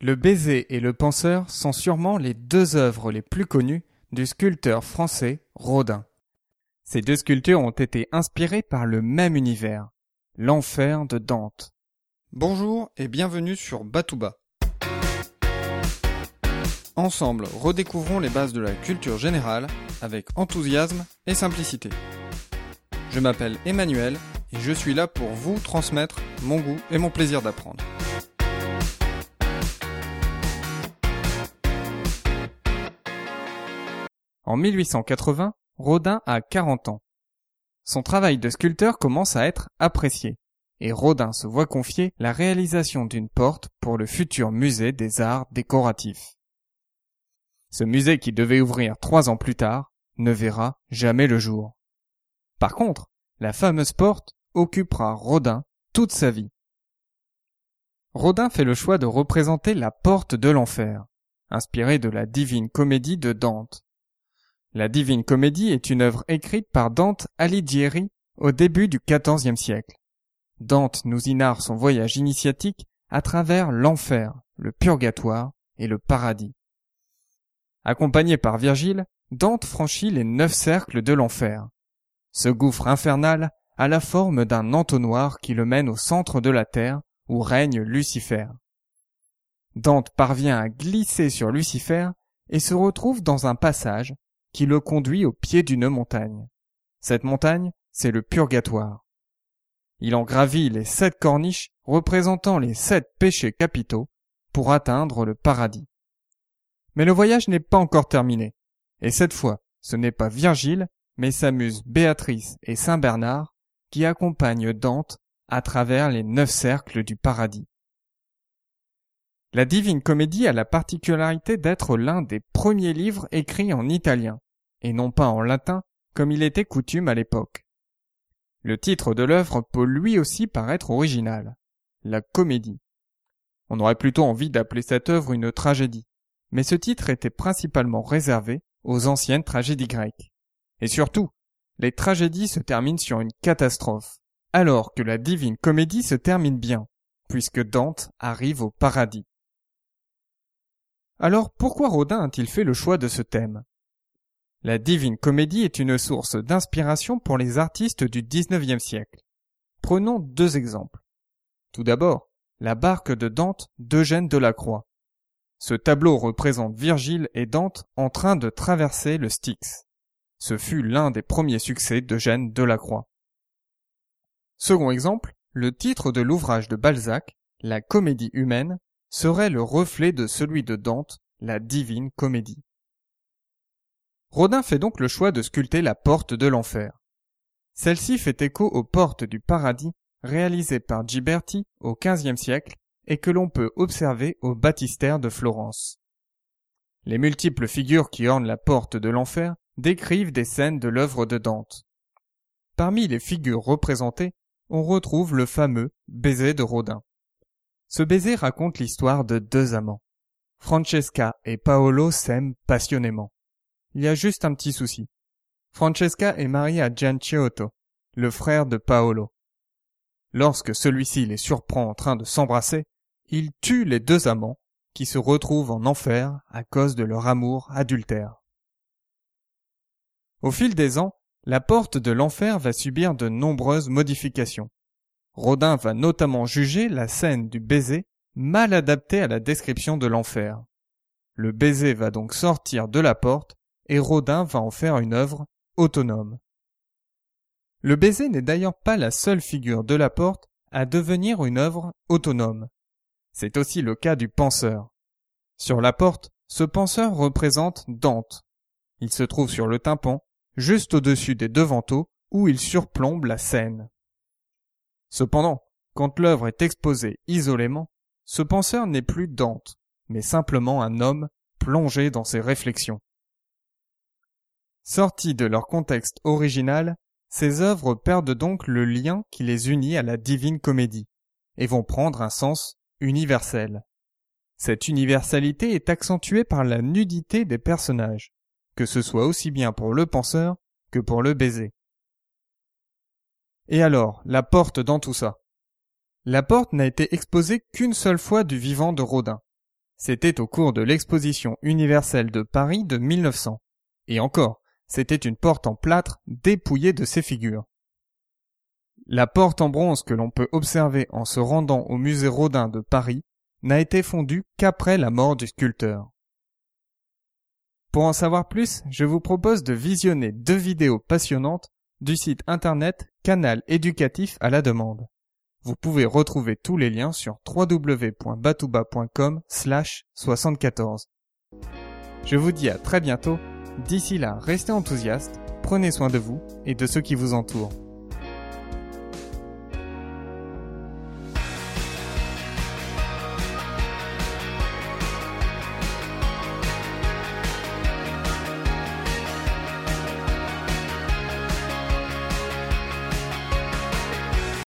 Le baiser et le penseur sont sûrement les deux œuvres les plus connues du sculpteur français Rodin. Ces deux sculptures ont été inspirées par le même univers, l'enfer de Dante. Bonjour et bienvenue sur Batouba. Ensemble, redécouvrons les bases de la culture générale avec enthousiasme et simplicité. Je m'appelle Emmanuel et je suis là pour vous transmettre mon goût et mon plaisir d'apprendre. En 1880, Rodin a 40 ans. Son travail de sculpteur commence à être apprécié, et Rodin se voit confier la réalisation d'une porte pour le futur musée des arts décoratifs. Ce musée qui devait ouvrir trois ans plus tard ne verra jamais le jour. Par contre, la fameuse porte occupera Rodin toute sa vie. Rodin fait le choix de représenter la porte de l'enfer, inspirée de la divine comédie de Dante. La Divine Comédie est une œuvre écrite par Dante Alighieri au début du XIVe siècle. Dante nous y narre son voyage initiatique à travers l'enfer, le purgatoire et le paradis. Accompagné par Virgile, Dante franchit les neuf cercles de l'enfer. Ce gouffre infernal a la forme d'un entonnoir qui le mène au centre de la terre où règne Lucifer. Dante parvient à glisser sur Lucifer et se retrouve dans un passage qui le conduit au pied d'une montagne. Cette montagne, c'est le purgatoire. Il en gravit les sept corniches représentant les sept péchés capitaux pour atteindre le paradis. Mais le voyage n'est pas encore terminé. Et cette fois, ce n'est pas Virgile, mais sa muse Béatrice et Saint Bernard qui accompagnent Dante à travers les neuf cercles du paradis. La Divine Comédie a la particularité d'être l'un des premiers livres écrits en italien, et non pas en latin comme il était coutume à l'époque. Le titre de l'œuvre peut lui aussi paraître original, la comédie. On aurait plutôt envie d'appeler cette œuvre une tragédie, mais ce titre était principalement réservé aux anciennes tragédies grecques. Et surtout, les tragédies se terminent sur une catastrophe, alors que la divine comédie se termine bien, puisque Dante arrive au paradis. Alors pourquoi Rodin a-t-il fait le choix de ce thème? La Divine Comédie est une source d'inspiration pour les artistes du XIXe siècle. Prenons deux exemples. Tout d'abord, la barque de Dante d'Eugène Delacroix. Ce tableau représente Virgile et Dante en train de traverser le Styx. Ce fut l'un des premiers succès d'Eugène Delacroix. Second exemple, le titre de l'ouvrage de Balzac, La comédie humaine, serait le reflet de celui de Dante, la divine comédie. Rodin fait donc le choix de sculpter la porte de l'enfer. Celle-ci fait écho aux portes du paradis réalisées par Ghiberti au XVe siècle et que l'on peut observer au baptistère de Florence. Les multiples figures qui ornent la porte de l'enfer décrivent des scènes de l'œuvre de Dante. Parmi les figures représentées, on retrouve le fameux baiser de Rodin. Ce baiser raconte l'histoire de deux amants. Francesca et Paolo s'aiment passionnément. Il y a juste un petit souci. Francesca est mariée à Gianciotto, le frère de Paolo. Lorsque celui-ci les surprend en train de s'embrasser, il tue les deux amants, qui se retrouvent en enfer à cause de leur amour adultère. Au fil des ans, la porte de l'enfer va subir de nombreuses modifications. Rodin va notamment juger la scène du baiser mal adaptée à la description de l'enfer. Le baiser va donc sortir de la porte et Rodin va en faire une œuvre autonome. Le baiser n'est d'ailleurs pas la seule figure de la porte à devenir une œuvre autonome. C'est aussi le cas du penseur. Sur la porte, ce penseur représente Dante. Il se trouve sur le tympan, juste au-dessus des devantaux, où il surplombe la scène. Cependant, quand l'œuvre est exposée isolément, ce penseur n'est plus Dante, mais simplement un homme plongé dans ses réflexions. Sorties de leur contexte original, ces œuvres perdent donc le lien qui les unit à la divine comédie, et vont prendre un sens universel. Cette universalité est accentuée par la nudité des personnages, que ce soit aussi bien pour le penseur que pour le baiser. Et alors, la porte dans tout ça? La porte n'a été exposée qu'une seule fois du vivant de Rodin. C'était au cours de l'exposition universelle de Paris de 1900. Et encore, c'était une porte en plâtre dépouillée de ses figures. La porte en bronze que l'on peut observer en se rendant au musée Rodin de Paris n'a été fondue qu'après la mort du sculpteur. Pour en savoir plus, je vous propose de visionner deux vidéos passionnantes du site internet Canal éducatif à la demande. Vous pouvez retrouver tous les liens sur www.batouba.com slash 74. Je vous dis à très bientôt. D'ici là, restez enthousiastes, prenez soin de vous et de ceux qui vous entourent.